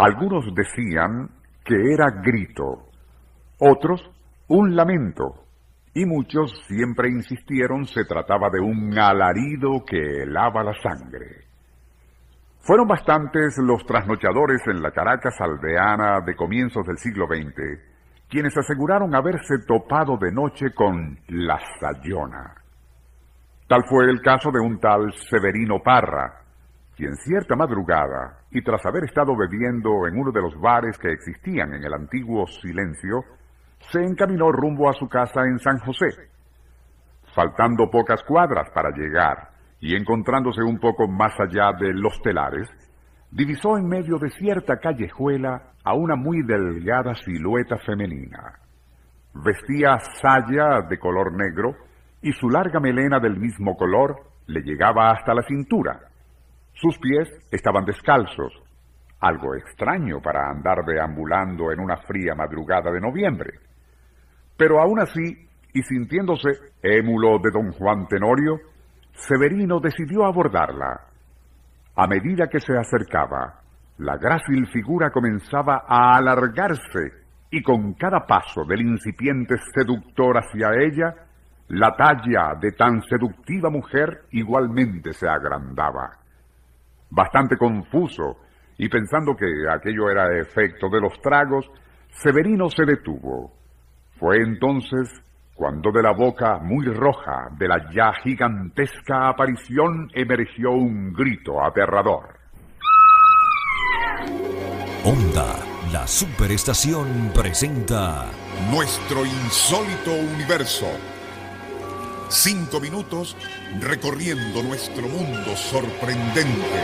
Algunos decían que era grito, otros un lamento, y muchos siempre insistieron se trataba de un alarido que helaba la sangre. Fueron bastantes los trasnochadores en la Caracas aldeana de comienzos del siglo XX, quienes aseguraron haberse topado de noche con la Sayona. Tal fue el caso de un tal Severino Parra, quien cierta madrugada, y tras haber estado bebiendo en uno de los bares que existían en el antiguo Silencio, se encaminó rumbo a su casa en San José. Faltando pocas cuadras para llegar y encontrándose un poco más allá de los telares, divisó en medio de cierta callejuela a una muy delgada silueta femenina. Vestía saya de color negro y su larga melena del mismo color le llegaba hasta la cintura. Sus pies estaban descalzos, algo extraño para andar deambulando en una fría madrugada de noviembre. Pero aún así, y sintiéndose émulo de don Juan Tenorio, Severino decidió abordarla. A medida que se acercaba, la grácil figura comenzaba a alargarse y con cada paso del incipiente seductor hacia ella, la talla de tan seductiva mujer igualmente se agrandaba. Bastante confuso y pensando que aquello era efecto de los tragos, Severino se detuvo. Fue entonces cuando de la boca muy roja de la ya gigantesca aparición emergió un grito aterrador. Onda, la superestación presenta Nuestro insólito universo. Cinco minutos recorriendo nuestro mundo sorprendente.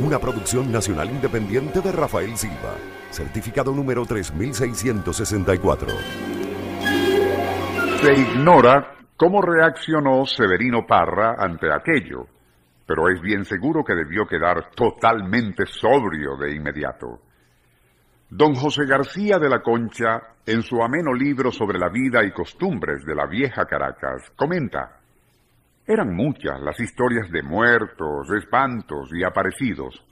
Una producción nacional independiente de Rafael Silva, certificado número 3664. Se ignora cómo reaccionó Severino Parra ante aquello, pero es bien seguro que debió quedar totalmente sobrio de inmediato. Don José García de la Concha, en su ameno libro sobre la vida y costumbres de la vieja Caracas, comenta, eran muchas las historias de muertos, espantos y aparecidos,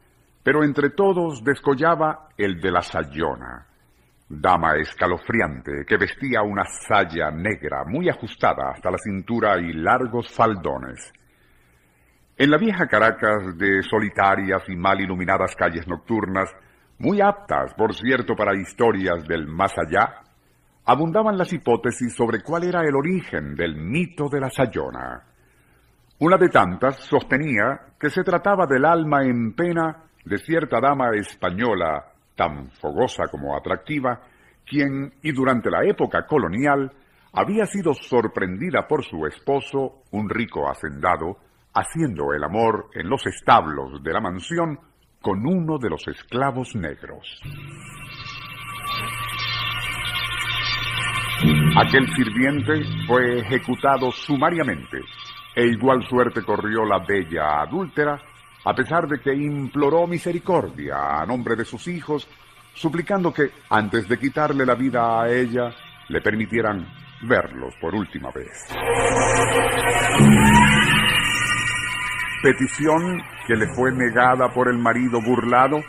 pero entre todos descollaba el de la Sayona, dama escalofriante que vestía una saya negra muy ajustada hasta la cintura y largos faldones. En la vieja Caracas de solitarias y mal iluminadas calles nocturnas, muy aptas, por cierto, para historias del más allá, abundaban las hipótesis sobre cuál era el origen del mito de la Sayona. Una de tantas sostenía que se trataba del alma en pena de cierta dama española tan fogosa como atractiva, quien, y durante la época colonial, había sido sorprendida por su esposo, un rico hacendado, haciendo el amor en los establos de la mansión con uno de los esclavos negros. Aquel sirviente fue ejecutado sumariamente, e igual suerte corrió la bella adúltera a pesar de que imploró misericordia a nombre de sus hijos, suplicando que, antes de quitarle la vida a ella, le permitieran verlos por última vez. Petición que le fue negada por el marido burlado,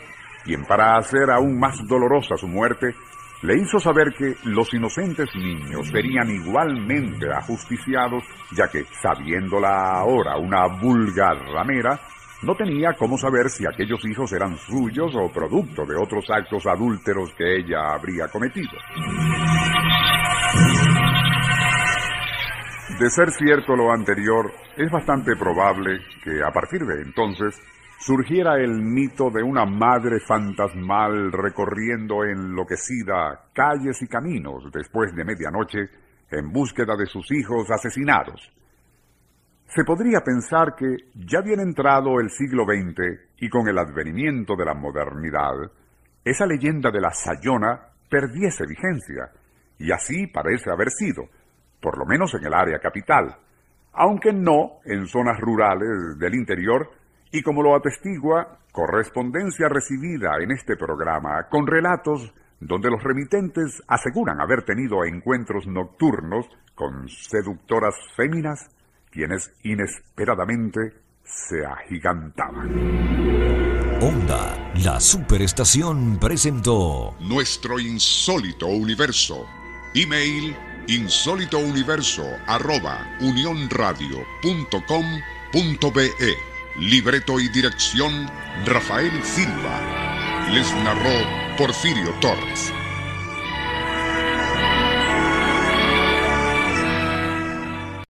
quien para hacer aún más dolorosa su muerte, le hizo saber que los inocentes niños serían igualmente ajusticiados, ya que, sabiéndola ahora una vulgar ramera, no tenía cómo saber si aquellos hijos eran suyos o producto de otros actos adúlteros que ella habría cometido. De ser cierto lo anterior, es bastante probable que a partir de entonces surgiera el mito de una madre fantasmal recorriendo enloquecida calles y caminos después de medianoche en búsqueda de sus hijos asesinados. Se podría pensar que ya bien entrado el siglo XX y con el advenimiento de la modernidad, esa leyenda de la Sayona perdiese vigencia, y así parece haber sido, por lo menos en el área capital, aunque no en zonas rurales del interior, y como lo atestigua correspondencia recibida en este programa con relatos donde los remitentes aseguran haber tenido encuentros nocturnos con seductoras féminas quienes inesperadamente se agigantaban. Onda, la superestación presentó Nuestro insólito universo. Email insólitouniverso arroba unionradio.com.be. Libreto y dirección Rafael Silva. Les narró Porfirio Torres.